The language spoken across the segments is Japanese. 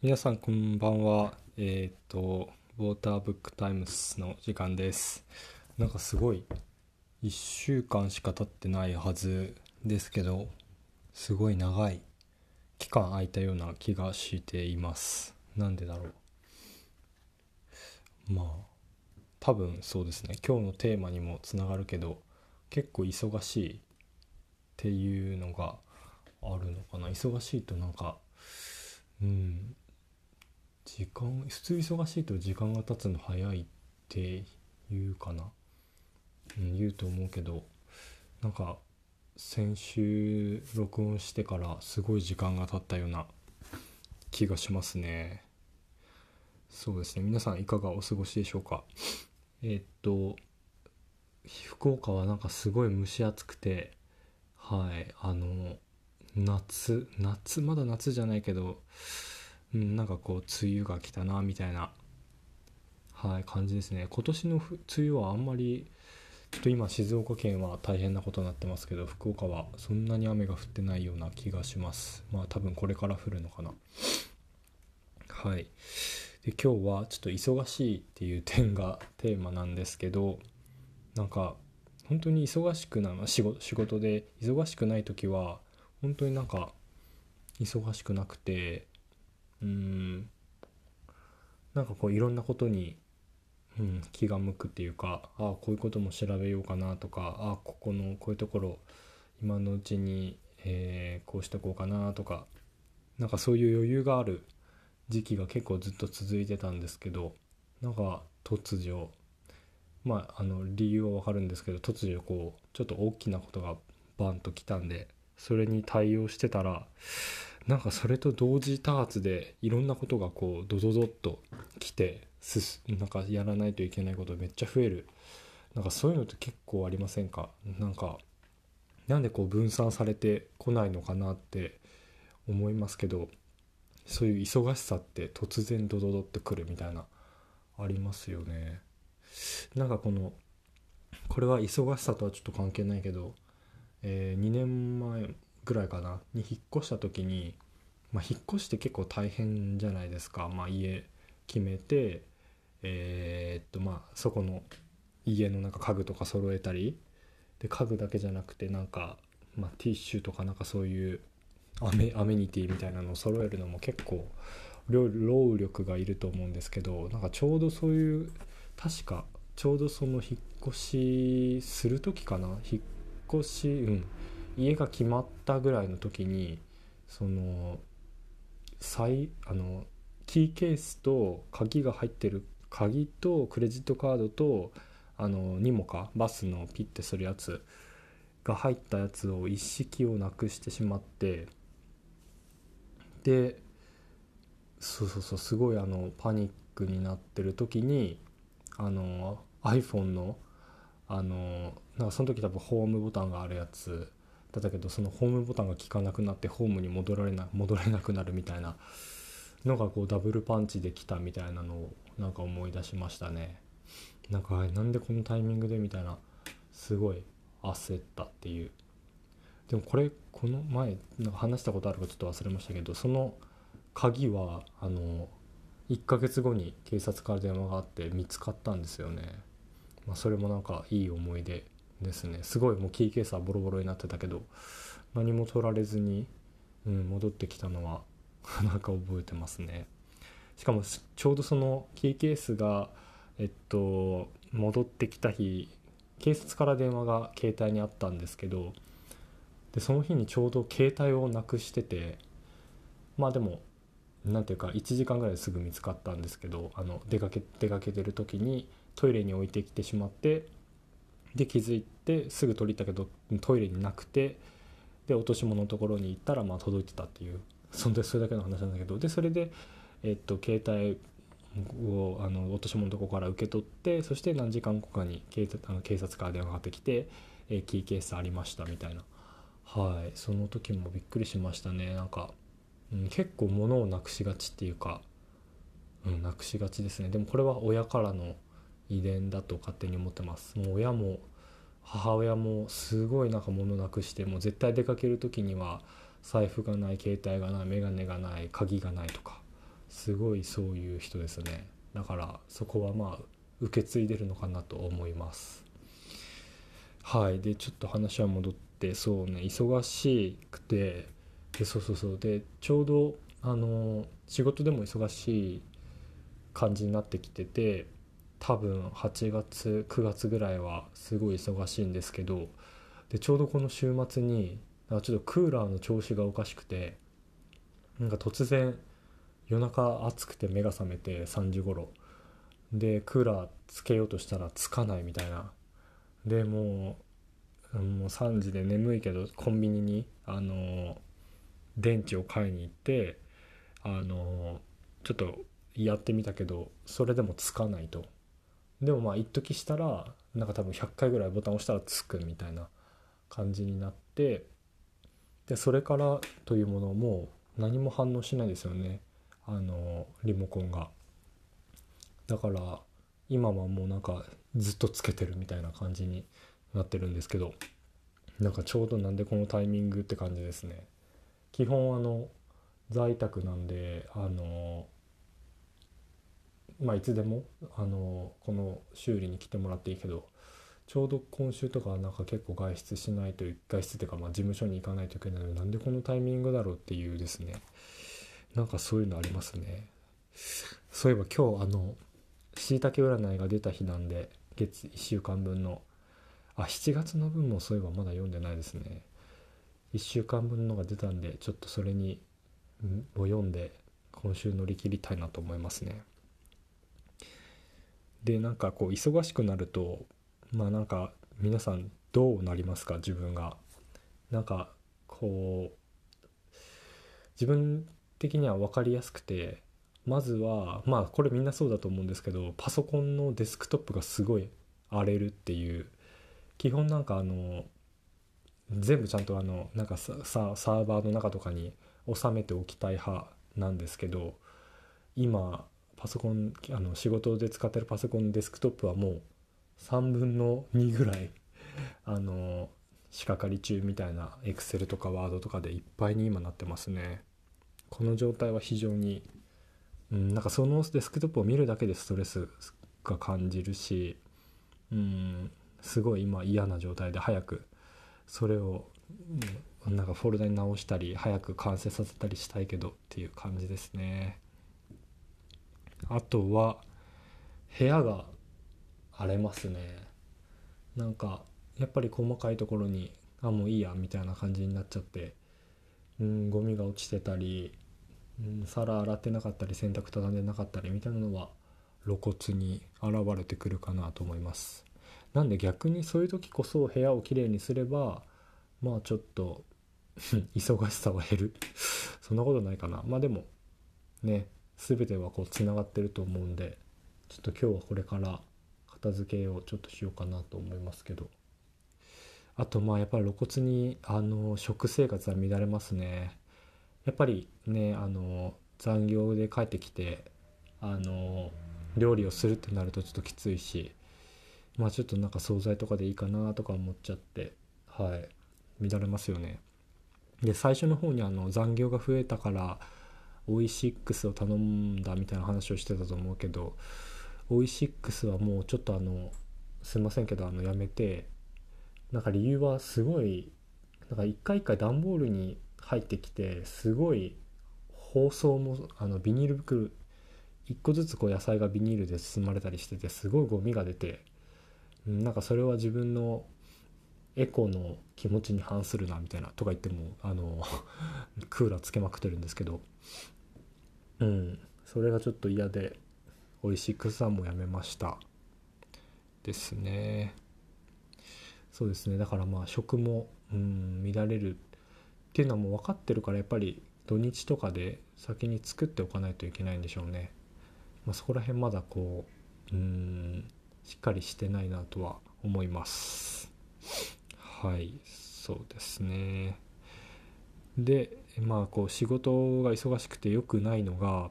皆さんこんばんは。えっ、とウォーターブックタイムスの時間です。なんかすごい1週間しか経ってないはずですけどすごい長い期間空いたような気がしています。なんでだろう。まあ多分そうですね。今日のテーマにもつながるけど結構忙しいっていうのがあるのかな。忙しいとなんかうん。時間普通忙しいと時間が経つの早いって言うかな、うん、言うと思うけどなんか先週録音してからすごい時間が経ったような気がしますね。そうですね。皆さんいかがお過ごしでしょうか？えーっと福岡はなんかすごい蒸し暑くてはいあの夏夏まだ夏じゃないけど、うん、なんかこう梅雨が来たなみたいなはい感じですね。今年の梅雨はあんまりちょっと今静岡県は大変なことになってますけど福岡はそんなに雨が降ってないような気がします。まあ多分これから降るのかな。はい。で今日はちょっと忙しいっていう点がテーマなんですけどなんか本当に忙しくな仕事仕事で忙しくない時は本当になんか忙しくなくてうん。なんかこういろんなことに、うん、気が向くっていうかああこういうことも調べようかなとかああここのこういうところ今のうちに、えーこうしとこうかなとかなんかそういう余裕がある時期が結構ずっと続いてたんですけどなんか突如まああの理由はわかるんですけど突如こうちょっと大きなことがバンと来たんでそれに対応してたらなんかそれと同時多発でいろんなことがこうドドドッと来てすすなんかやらないといけないことめっちゃ増える。なんかそういうのって結構ありませんか？なんかなんでこう分散されてこないのかなって思いますけどそういう忙しさって突然ドドドってくるみたいなありますよね。なんかこのこれは忙しさとはちょっと関係ないけど、え2年前ぐらいかな。に引っ越した時に、まあ、引っ越して結構大変じゃないですか、まあ、家決めてえーっとまあそこの家のなんか家具とか揃えたり。で家具だけじゃなくてなんか、まあ、ティッシュとかなんかそういうアメアメニティみたいなのを揃えるのも結構労労力がいると思うんですけどなんかちょうどそういう確かちょうどその引っ越しする時かな。引っ越しうん。家が決まったぐらいの時にその再あのキーケースと鍵が入ってる鍵とクレジットカードとあのニモかバスのピッてするやつが入ったやつを一式をなくしてしまってでそうそうそうすごいあのパニックになってる時にあの iPhone のあのなんかその時多分ホームボタンがあるやつだけどそのホームボタンが効かなくなってホームに戻られな戻れなくなるみたいなのがこうダブルパンチできたみたいなのをなんか思い出しましたね。なんかなんでこのタイミングでみたいなすごい焦ったっていう。でもこれこの前なんか話したことあるかちょっと忘れましたけどその鍵はあの1ヶ月後に警察から電話があって見つかったんですよね、まあ、それもなんかいい思い出ですね。すごいもうキーケースはボロボロになってたけど何も取られずに、うん、戻ってきたのは なんか覚えてますね。しかもちょうどそのキーケースがえっと戻ってきた日警察から電話が携帯にあったんですけどでその日にちょうど携帯をなくしててまあでもなんていうか1時間ぐらいすぐ見つかったんですけどあの出かけ出かけてる時にトイレに置いてきてしまってで気づいてすぐ取りたけどトイレになくてで落とし物のところに行ったらまあ届いてたっていうそんでそれだけの話なんだけどでそれで、えっと、携帯をあの落とし物のところから受け取ってそして何時間後かに警察あの警察から電話がかかってきて、えーキーケースありましたみたいな。はいその時もびっくりしましたね。なんか、うん、結構物をなくしがちっていうか、うん、なくしがちですね。でもこれは親からの遺伝だと勝手に思ってます。もう親も母親もすごいなんか物なくしてもう絶対出かける時には財布がない携帯がない眼鏡がない鍵がないとかすごいそういう人ですね。だからそこはまあ受け継いでるのかなと思います。はい。でちょっと話は戻ってそうね。忙しくてでそうそうそう。でちょうどあの仕事でも忙しい感じになってきてて多分8月9月ぐらいはすごい忙しいんですけどでちょうどこの週末にちょっとクーラーの調子がおかしくてなんか突然夜中暑くて目が覚めて3時頃。でクーラーつけようとしたらつかないみたいな。でもうもう3時で眠いけどコンビニにあの電池を買いに行ってあのちょっとやってみたけどそれでもつかないと。でもまあ一時したらなんか多分100回ぐらいボタン押したらつくみたいな感じになってでそれからというものも何も反応しないですよね。あのリモコンが。だから今はもうなんかずっとつけてるみたいな感じになってるんですけどなんかちょうどなんでこのタイミングって感じですね。基本あの在宅なんであのまあいつでもあのこの修理に来てもらっていいけどちょうど今週とかなんか結構外出しないと外出っていうかまあ事務所に行かないといけないのでなんでこのタイミングだろうっていうですね。なんかそういうのありますね。そういえば今日あのしいたけ占いが出た日なんで月1週間分のあ7月の分もそういえばまだ読んでないですね。1週間分のが出たんでちょっとそれにを読んで今週乗り切りたいなと思いますね。でなんかこう忙しくなるとまあなんか皆さんどうなりますか？自分が。なんかこう自分的には分かりやすくてまずはまあこれみんなそうだと思うんですけどパソコンのデスクトップがすごい荒れるっていう。基本なんかあの全部ちゃんとあのなんかササーバーの中とかに収めておきたい派なんですけど今パソコンあの仕事で使ってるパソコンデスクトップはもう3分の2ぐらい あの仕掛かり中みたいな Excel とか Word とかでいっぱいに今なってますね。この状態は非常に、うん、なんかそのデスクトップを見るだけでストレスが感じるし、うん、すごい今嫌な状態で早くそれを、うん、なんかフォルダに直したり早く完成させたりしたいけどっていう感じですね。あとは部屋が荒れますね。なんかやっぱり細かいところにあもういいやみたいな感じになっちゃってうんゴミが落ちてたり、うん、皿洗ってなかったり洗濯畳んでなかったりみたいなのは露骨に現れてくるかなと思います。なんで逆にそういう時こそ部屋をきれいにすればまあちょっと 忙しさは減る。そんなことないかな。まあでもね全てはこうつながってると思うんでちょっと今日はこれから片付けをちょっとしようかなと思いますけど。あとまあやっぱり露骨にあの食生活は乱れますね。やっぱりねあの残業で帰ってきてあの料理をするってなるとちょっときついしまあちょっとなんか惣菜とかでいいかなとか思っちゃってはい乱れますよね。で最初の方にあの残業が増えたからオイシックスを頼んだみたいな話をしてたと思うけどオイシックスはもうちょっとあのすいませんけどあのやめてなんか理由はすごいなんか一回一回段ボールに入ってきてすごい包装もあのビニール袋1個ずつこう野菜がビニールで包まれたりしててすごいゴミが出てなんかそれは自分のエコの気持ちに反するなみたいなとか言ってもあの クーラーつけまくってるんですけどうん。それがちょっと嫌で美味しい草もやめました。ですね。そうですね。だからまあ食もうん乱れるっていうのはもう分かってるからやっぱり土日とかで先に作っておかないといけないんでしょうね、まあ、そこら辺まだこううんしっかりしてないなとは思います。はい。そうですね。でまあこう仕事が忙しくて良くないのが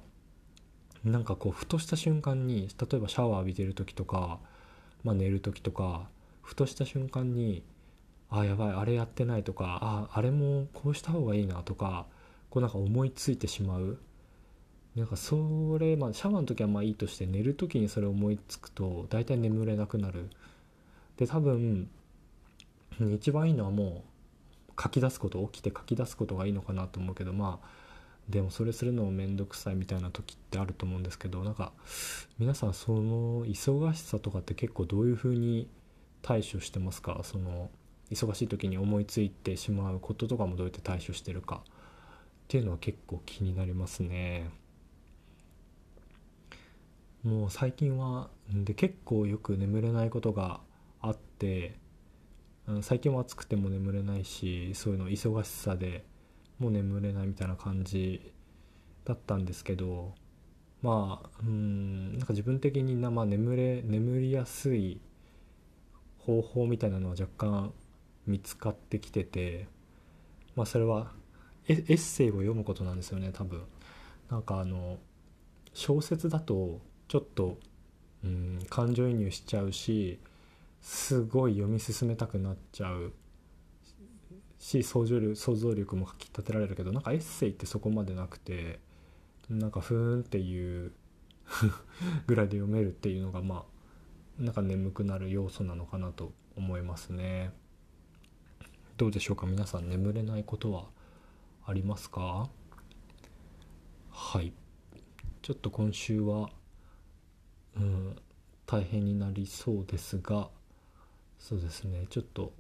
なんかこうふとした瞬間に例えばシャワー浴びてる時とか、まあ、寝る時とかふとした瞬間にあやばいあれやってないとかああれもこうした方がいいなとかこうなんか思いついてしまう。なんかそれまあシャワーの時はまあいいとして寝る時にそれ思いつくと大体眠れなくなる。で多分一番いいのはもう書き出すこと起きて書き出すことがいいのかなと思うけどまあでもそれするのも面倒くさいみたいな時ってあると思うんですけどなんか皆さんその忙しさとかって結構どういうふうに対処してますか？その忙しい時に思いついてしまうこととかもどうやって対処してるかっていうのは結構気になりますね。もう最近はで結構よく眠れないことがあって最近は暑くても眠れないしそういうの忙しさでもう眠れないみたいな感じだったんですけどまあうんなんか自分的にな、まあ、眠れ眠りやすい方法みたいなのは若干見つかってきててまあそれはエッセイを読むことなんですよね多分。なんかあの小説だとちょっとうん感情移入しちゃうしすごい読み進めたくなっちゃうし想像力想像力もかきたてられるけどなんかエッセイってそこまでなくてなんかふーんっていうぐらいで読めるっていうのがまあなんか眠くなる要素なのかなと思いますね。どうでしょうか？皆さん眠れないことはありますか？はい。ちょっと今週はうん大変になりそうですがそうですね。ちょっと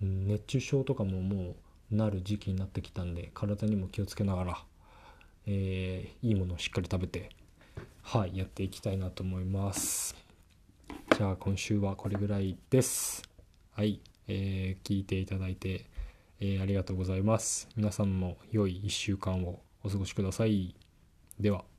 熱中症とかももうなる時期になってきたんで体にも気をつけながら、えー、いいものをしっかり食べてはいやっていきたいなと思います。じゃあ今週はこれぐらいです。はい、えー、聞いていただいて、えー、ありがとうございます。皆さんも良い1週間をお過ごしください。では。